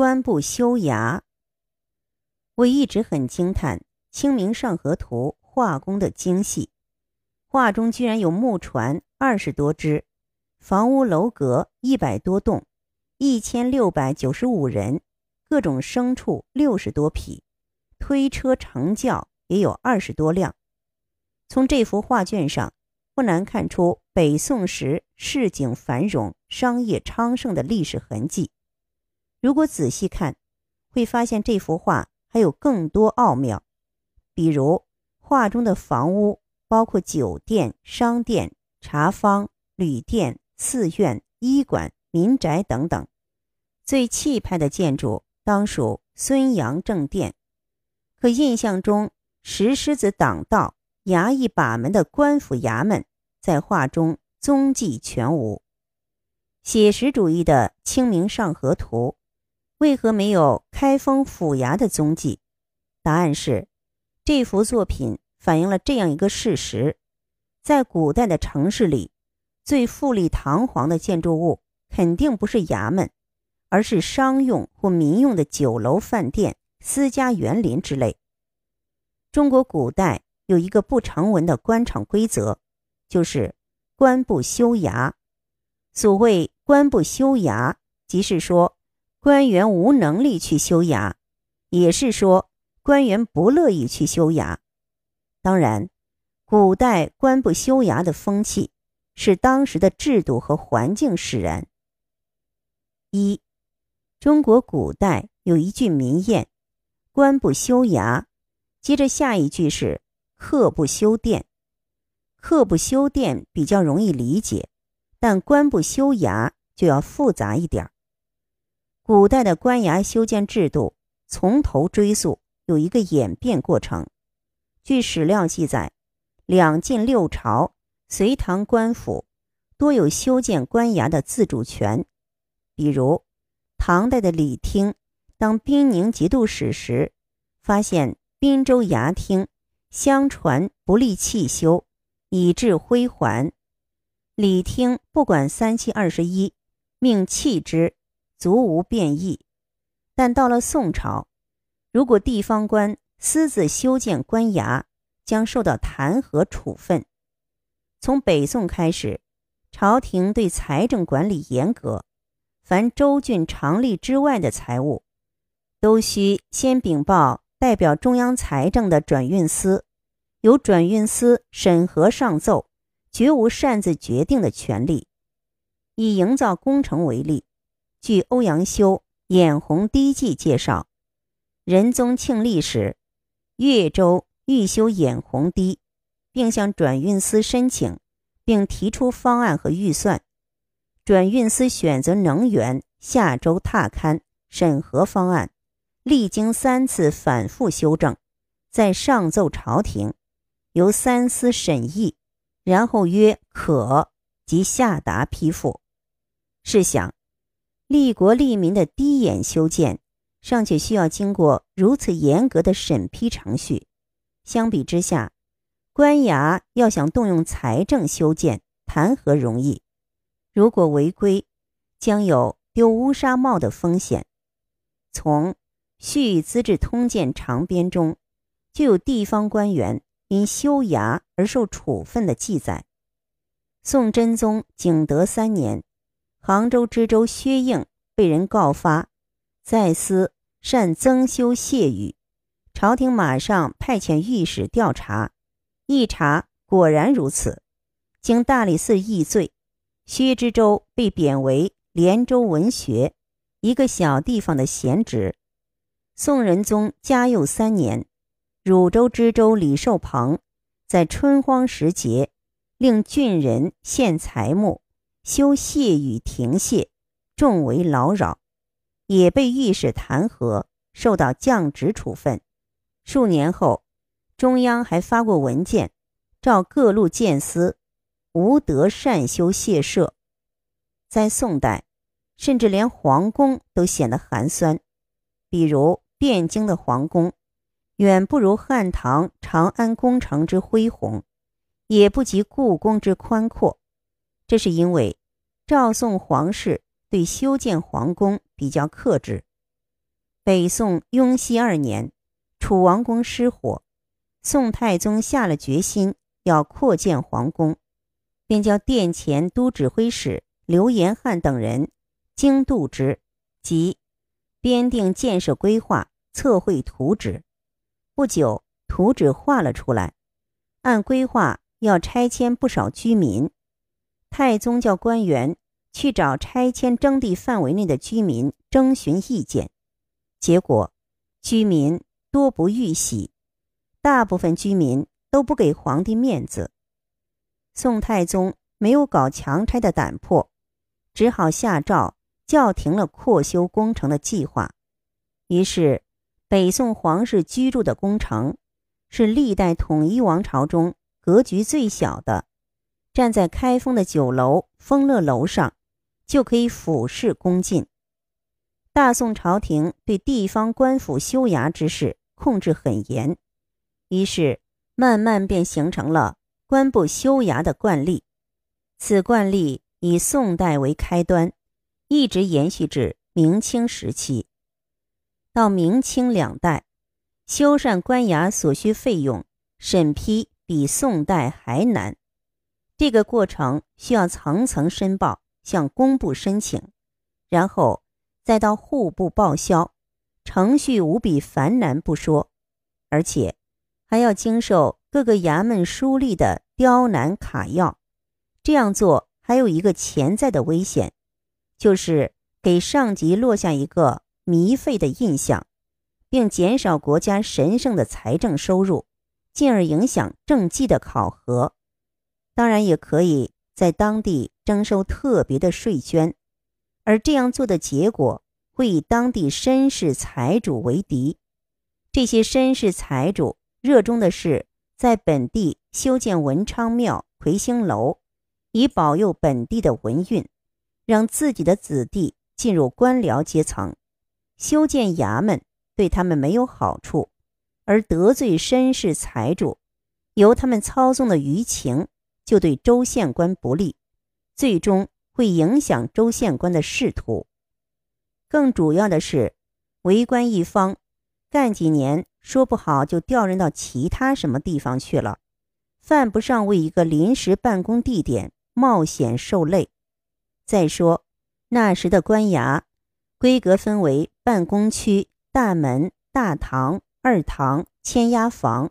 官部修牙。我一直很惊叹《清明上河图》画工的精细，画中居然有木船二十多只，房屋楼阁一百多栋，一千六百九十五人，各种牲畜六十多匹，推车乘轿也有二十多辆。从这幅画卷上，不难看出北宋时市井繁荣、商业昌盛的历史痕迹。如果仔细看，会发现这幅画还有更多奥妙，比如画中的房屋包括酒店、商店、茶坊、旅店、寺院、医馆、民宅等等。最气派的建筑当属孙杨正殿，可印象中石狮子挡道、衙役把门的官府衙门，在画中踪迹全无。写实主义的《清明上河图》。为何没有开封府衙的踪迹？答案是，这幅作品反映了这样一个事实：在古代的城市里，最富丽堂皇的建筑物肯定不是衙门，而是商用或民用的酒楼、饭店、私家园林之类。中国古代有一个不成文的官场规则，就是“官不修衙”。所谓“官不修衙”，即是说。官员无能力去修牙，也是说官员不乐意去修牙。当然，古代官不修牙的风气是当时的制度和环境使然。一，中国古代有一句民谚：“官不修牙”，接着下一句是“客不修殿”。客不修殿比较容易理解，但官不修牙就要复杂一点儿。古代的官衙修建制度，从头追溯有一个演变过程。据史料记载，两晋六朝、隋唐官府多有修建官衙的自主权。比如，唐代的李听当兵宁节度使时，发现滨州衙厅相传不利弃修，以致灰还。李听不管三七二十一，命弃之。足无变异，但到了宋朝，如果地方官私自修建官衙，将受到弹劾处分。从北宋开始，朝廷对财政管理严格，凡州郡常例之外的财物，都需先禀报代表中央财政的转运司，由转运司审核上奏，绝无擅自决定的权利。以营造工程为例。据欧阳修《眼红堤记》介绍，仁宗庆历时，越州欲修眼红堤，并向转运司申请，并提出方案和预算。转运司选择能源下周踏勘审核方案，历经三次反复修正，再上奏朝廷，由三司审议，然后曰可，即下达批复。试想。利国利民的低眼修建，尚且需要经过如此严格的审批程序。相比之下，官衙要想动用财政修建，谈何容易？如果违规，将有丢乌纱帽的风险。从《续资治通鉴长编》中，就有地方官员因修衙而受处分的记载。宋真宗景德三年。杭州知州薛应被人告发，在司擅增修谢雨，朝廷马上派遣御史调查，一查果然如此，经大理寺议罪，薛知州被贬为连州文学，一个小地方的闲职。宋仁宗嘉佑三年，汝州知州李寿鹏在春荒时节，令郡人献财木。修谢与停谢，众为劳扰，也被御史弹劾，受到降职处分。数年后，中央还发过文件，召各路谏司，无德善修谢舍。在宋代，甚至连皇宫都显得寒酸，比如汴京的皇宫，远不如汉唐长安宫城之恢宏，也不及故宫之宽阔。这是因为赵宋皇室对修建皇宫比较克制，北宋雍熙二年，楚王宫失火，宋太宗下了决心要扩建皇宫，便叫殿前都指挥使刘延翰等人经度之，即编定建设规划、测绘图纸。不久，图纸画了出来，按规划要拆迁不少居民。太宗叫官员去找拆迁征地范围内的居民征询意见，结果居民多不欲喜，大部分居民都不给皇帝面子。宋太宗没有搞强拆的胆魄，只好下诏叫停了扩修工程的计划。于是。北宋皇室居住的宫城，是历代统一王朝中格局最小的。站在开封的酒楼丰乐楼上，就可以俯视宫禁。大宋朝廷对地方官府修衙之事控制很严，于是慢慢便形成了官不修衙的惯例。此惯例以宋代为开端，一直延续至明清时期。到明清两代，修缮官衙所需费用审批比宋代还难。这个过程需要层层申报，向工部申请，然后再到户部报销，程序无比繁难不说，而且还要经受各个衙门书吏的刁难卡要。这样做还有一个潜在的危险，就是给上级落下一个。糜费的印象，并减少国家神圣的财政收入，进而影响政绩的考核。当然，也可以在当地征收特别的税捐，而这样做的结果会以当地绅士财主为敌。这些绅士财主热衷的是在本地修建文昌庙、魁星楼，以保佑本地的文运，让自己的子弟进入官僚阶层。修建衙门对他们没有好处，而得罪绅士财主，由他们操纵的舆情就对州县官不利，最终会影响州县官的仕途。更主要的是，为官一方干几年，说不好就调任到其他什么地方去了，犯不上为一个临时办公地点冒险受累。再说那时的官衙。规格分为办公区、大门、大堂、二堂、签押房，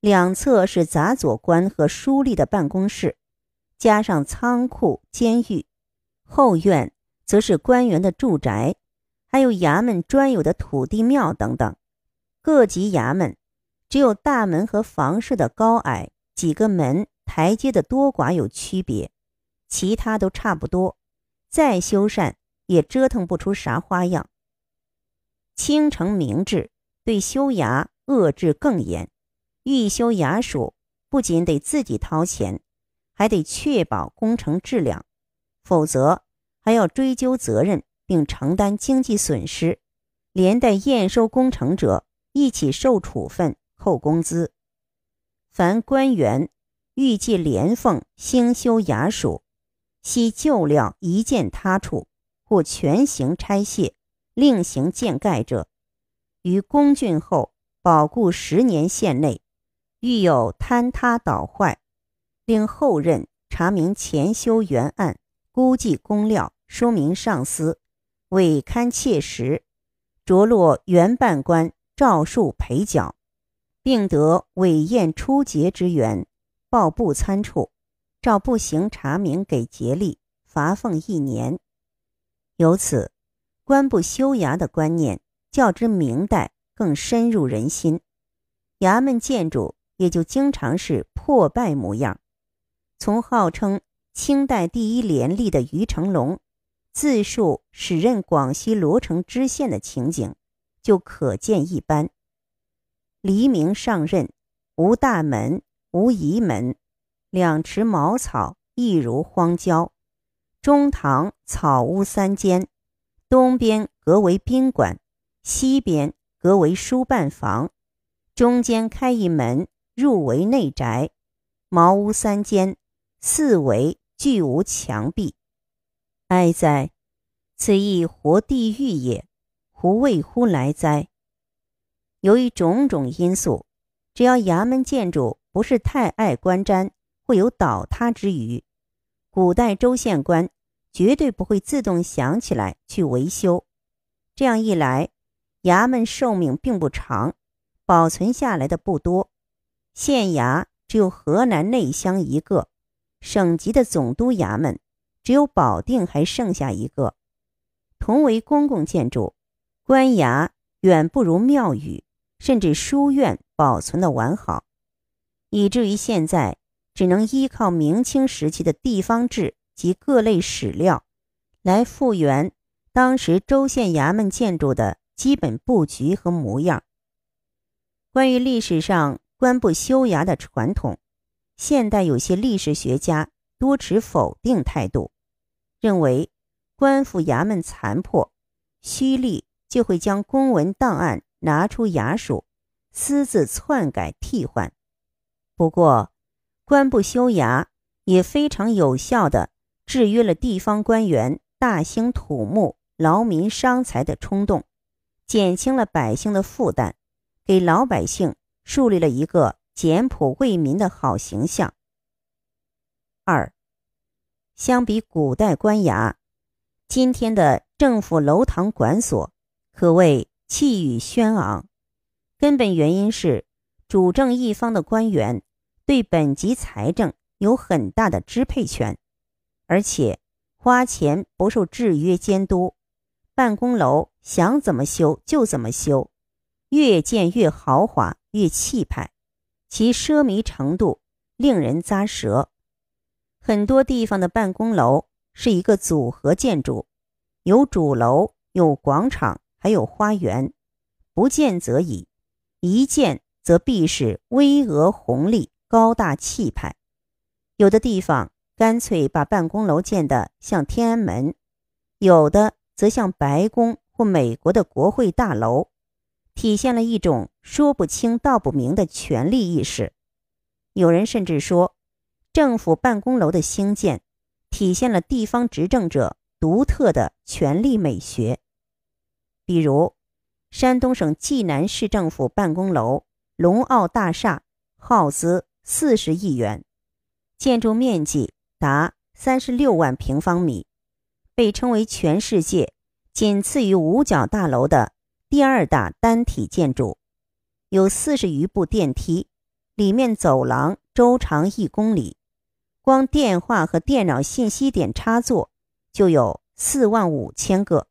两侧是杂佐官和书吏的办公室，加上仓库、监狱，后院则是官员的住宅，还有衙门专有的土地庙等等。各级衙门只有大门和房舍的高矮、几个门、台阶的多寡有区别，其他都差不多。再修缮。也折腾不出啥花样。清城明制对修衙遏制更严，欲修衙署不仅得自己掏钱，还得确保工程质量，否则还要追究责任并承担经济损失，连带验收工程者一起受处分、扣工资。凡官员欲借连俸兴修衙署，悉旧料一件他处。或全行拆卸，另行建盖者，于公竣后保固十年限内，遇有坍塌倒坏，令后任查明前修原案，估计工料，说明上司，伪勘切实，着落原办官照数赔缴，并得委验出节之源，报部参处，照不行查明给节例，罚俸一年。由此，官不修衙的观念较之明代更深入人心，衙门建筑也就经常是破败模样。从号称清代第一廉吏的于成龙自述使任广西罗城知县的情景，就可见一斑。黎明上任，无大门，无仪门，两池茅草，一如荒郊。中堂草屋三间，东边隔为宾馆，西边隔为书办房，中间开一门，入为内宅。茅屋三间，四围俱无墙壁。哀哉，此亦活地狱也！胡为乎来哉？由于种种因素，只要衙门建筑不是太爱观瞻，会有倒塌之余。古代州县官绝对不会自动想起来去维修。这样一来，衙门寿命并不长，保存下来的不多。县衙只有河南内乡一个，省级的总督衙门只有保定还剩下一个。同为公共建筑，官衙远不如庙宇甚至书院保存的完好，以至于现在只能依靠明清时期的地方志及各类史料，来复原当时州县衙门建筑的基本布局和模样。关于历史上官不修衙的传统，现代有些历史学家多持否定态度，认为。官府衙门残破，胥吏就会将公文档案拿出衙署，私自篡改替换。不过，官不修衙也非常有效地制约了地方官员大兴土木、劳民伤财的冲动，减轻了百姓的负担，给老百姓树立了一个简朴为民的好形象。二，相比古代官衙。今天的政府楼堂馆所可谓气宇轩昂，根本原因是主政一方的官员对本级财政有很大的支配权，而且花钱不受制约监督，办公楼想怎么修就怎么修，越建越豪华越气派，其奢靡程度令人咂舌。很多地方的办公楼。是一个组合建筑，有主楼，有广场，还有花园。不见则已，一见则必是巍峨宏丽、高大气派。有的地方干脆把办公楼建得像天安门，有的则像白宫或美国的国会大楼，体现了一种说不清道不明的权力意识。有人甚至说，政府办公楼的兴建。体现了地方执政者独特的权力美学，比如山东省济南市政府办公楼龙奥大厦，耗资四十亿元，建筑面积达三十六万平方米，被称为全世界仅次于五角大楼的第二大单体建筑，有四十余部电梯，里面走廊周长一公里。光电话和电脑信息点插座就有四万五千个。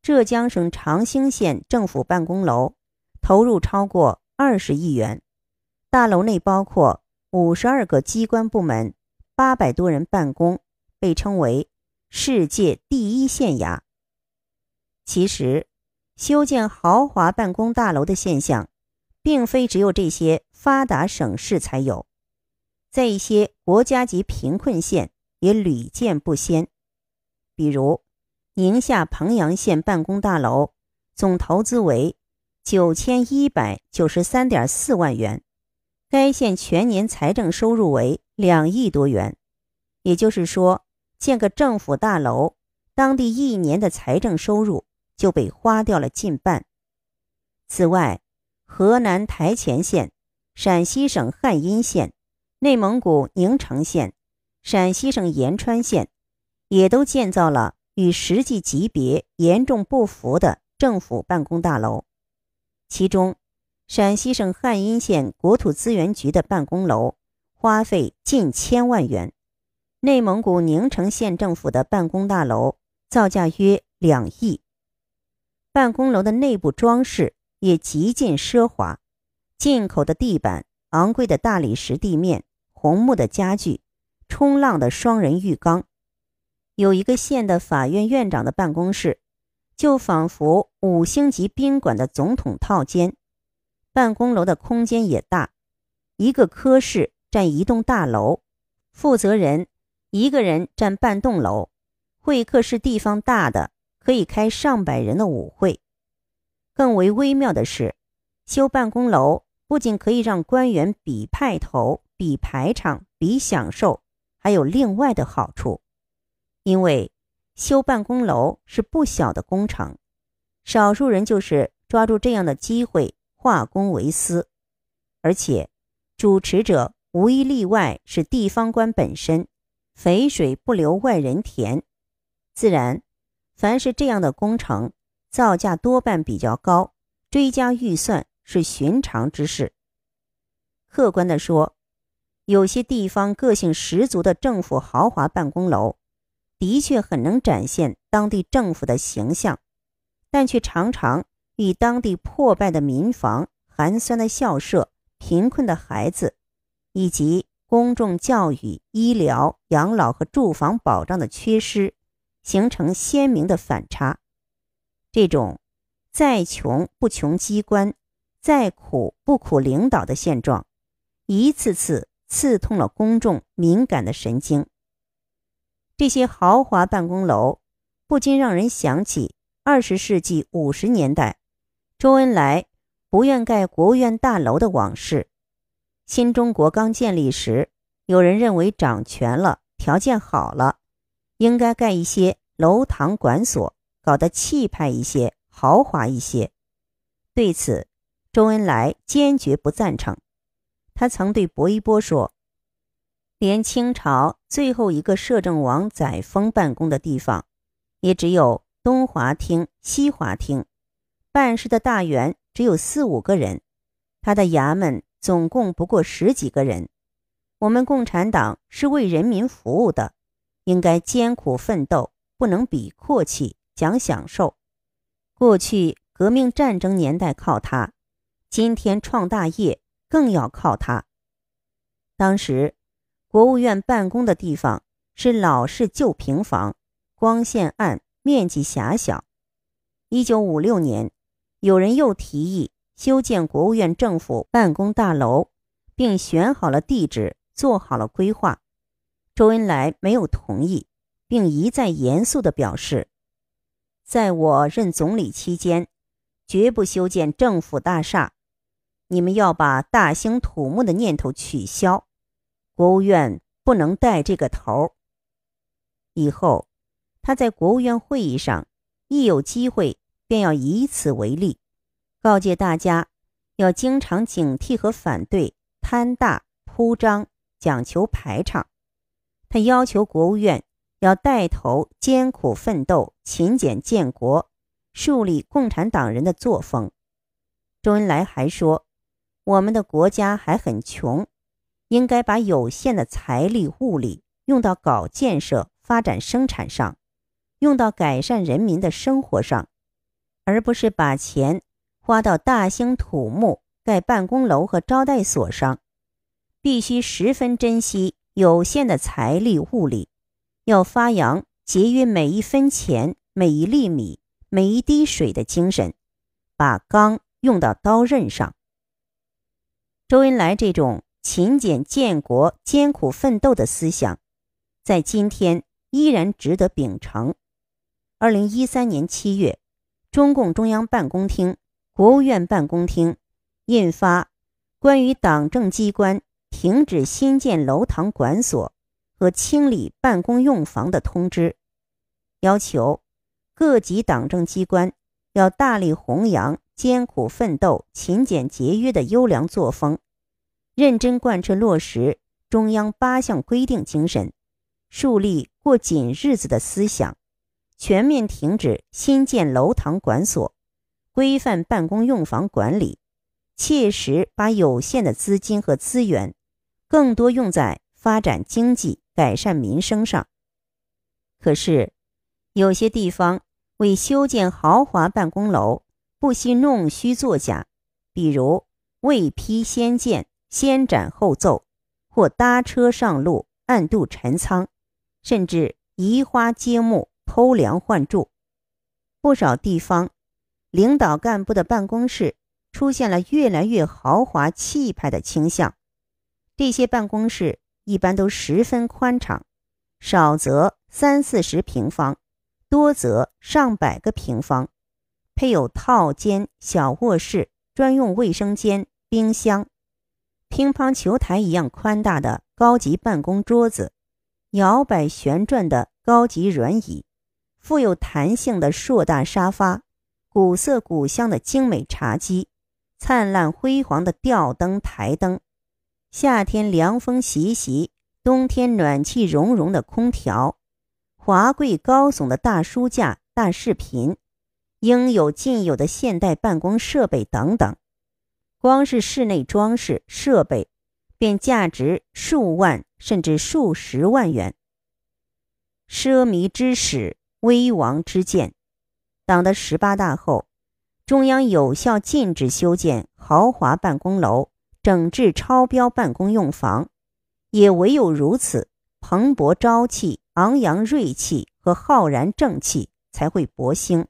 浙江省长兴县政府办公楼投入超过二十亿元，大楼内包括五十二个机关部门，八百多人办公，被称为世界第一县衙。其实，修建豪华办公大楼的现象，并非只有这些发达省市才有。在一些国家级贫困县也屡见不鲜，比如宁夏彭阳县办公大楼，总投资为九千一百九十三点四万元，该县全年财政收入为两亿多元，也就是说，建个政府大楼，当地一年的财政收入就被花掉了近半。此外，河南台前县、陕西省汉阴县。内蒙古宁城县、陕西省延川县，也都建造了与实际级别严重不符的政府办公大楼。其中，陕西省汉阴县国土资源局的办公楼花费近千万元，内蒙古宁城县政府的办公大楼造价约两亿。办公楼的内部装饰也极尽奢华，进口的地板、昂贵的大理石地面。红木的家具，冲浪的双人浴缸，有一个县的法院院长的办公室，就仿佛五星级宾馆的总统套间。办公楼的空间也大，一个科室占一栋大楼，负责人一个人占半栋楼。会客室地方大的可以开上百人的舞会。更为微妙的是，修办公楼不仅可以让官员比派头。比排场、比享受，还有另外的好处，因为修办公楼是不小的工程，少数人就是抓住这样的机会化公为私，而且主持者无一例外是地方官本身，肥水不流外人田，自然，凡是这样的工程，造价多半比较高，追加预算是寻常之事。客观的说，有些地方个性十足的政府豪华办公楼，的确很能展现当地政府的形象，但却常常与当地破败的民房、寒酸的校舍、贫困的孩子，以及公众教育、医疗、养老和住房保障的缺失，形成鲜明的反差。这种再穷不穷机关，再苦不苦领导的现状。一次次刺痛了公众敏感的神经。这些豪华办公楼不禁让人想起二十世纪五十年代周恩来不愿盖国务院大楼的往事。新中国刚建立时，有人认为掌权了，条件好了，应该盖一些楼堂馆所，搞得气派一些，豪华一些。对此，周恩来坚决不赞成。他曾对薄一波说：“连清朝最后一个摄政王载沣办公的地方，也只有东华厅、西华厅，办事的大员只有四五个人，他的衙门总共不过十几个人。我们共产党是为人民服务的，应该艰苦奋斗，不能比阔气、讲享受。过去革命战争年代靠他，今天创大业。”更要靠它。当时，国务院办公的地方是老式旧平房，光线暗，面积狭小。一九五六年，有人又提议修建国务院政府办公大楼，并选好了地址，做好了规划。周恩来没有同意，并一再严肃地表示，在我任总理期间，绝不修建政府大厦。你们要把大兴土木的念头取消，国务院不能带这个头。以后，他在国务院会议上一有机会，便要以此为例，告诫大家要经常警惕和反对贪大铺张、讲求排场。他要求国务院要带头艰苦奋斗、勤俭建国，树立共产党人的作风。周恩来还说。我们的国家还很穷，应该把有限的财力物力用到搞建设、发展生产上，用到改善人民的生活上，而不是把钱花到大兴土木、盖办公楼和招待所上。必须十分珍惜有限的财力物力，要发扬节约每一分钱、每一粒米、每一滴水的精神，把钢用到刀刃上。周恩来这种勤俭建国、艰苦奋斗的思想，在今天依然值得秉承。二零一三年七月，中共中央办公厅、国务院办公厅印发《关于党政机关停止新建楼堂馆所和清理办公用房的通知》，要求各级党政机关要大力弘扬。艰苦奋斗、勤俭节约的优良作风，认真贯彻落实中央八项规定精神，树立过紧日子的思想，全面停止新建楼堂馆所，规范办公用房管理，切实把有限的资金和资源更多用在发展经济、改善民生上。可是，有些地方为修建豪华办公楼。不惜弄虚作假，比如未批先建、先斩后奏，或搭车上路、暗度陈仓，甚至移花接木、偷梁换柱。不少地方领导干部的办公室出现了越来越豪华气派的倾向。这些办公室一般都十分宽敞，少则三四十平方，多则上百个平方。配有套间、小卧室、专用卫生间、冰箱、乒乓球台一样宽大的高级办公桌子、摇摆旋转的高级软椅、富有弹性的硕大沙发、古色古香的精美茶几，灿烂辉煌的吊灯台灯，夏天凉风习习，冬天暖气融融的空调，华贵高耸的大书架、大视频，应有尽有的现代办公设备等等，光是室内装饰设备，便价值数万甚至数十万元。奢靡之始，危亡之见。党的十八大后，中央有效禁止修建豪华办公楼、整治超标办公用房，也唯有如此，蓬勃朝气、昂扬锐气和浩然正气才会勃兴，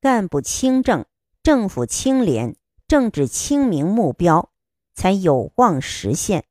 干部清正，政府清廉，政治清明，目标才有望实现。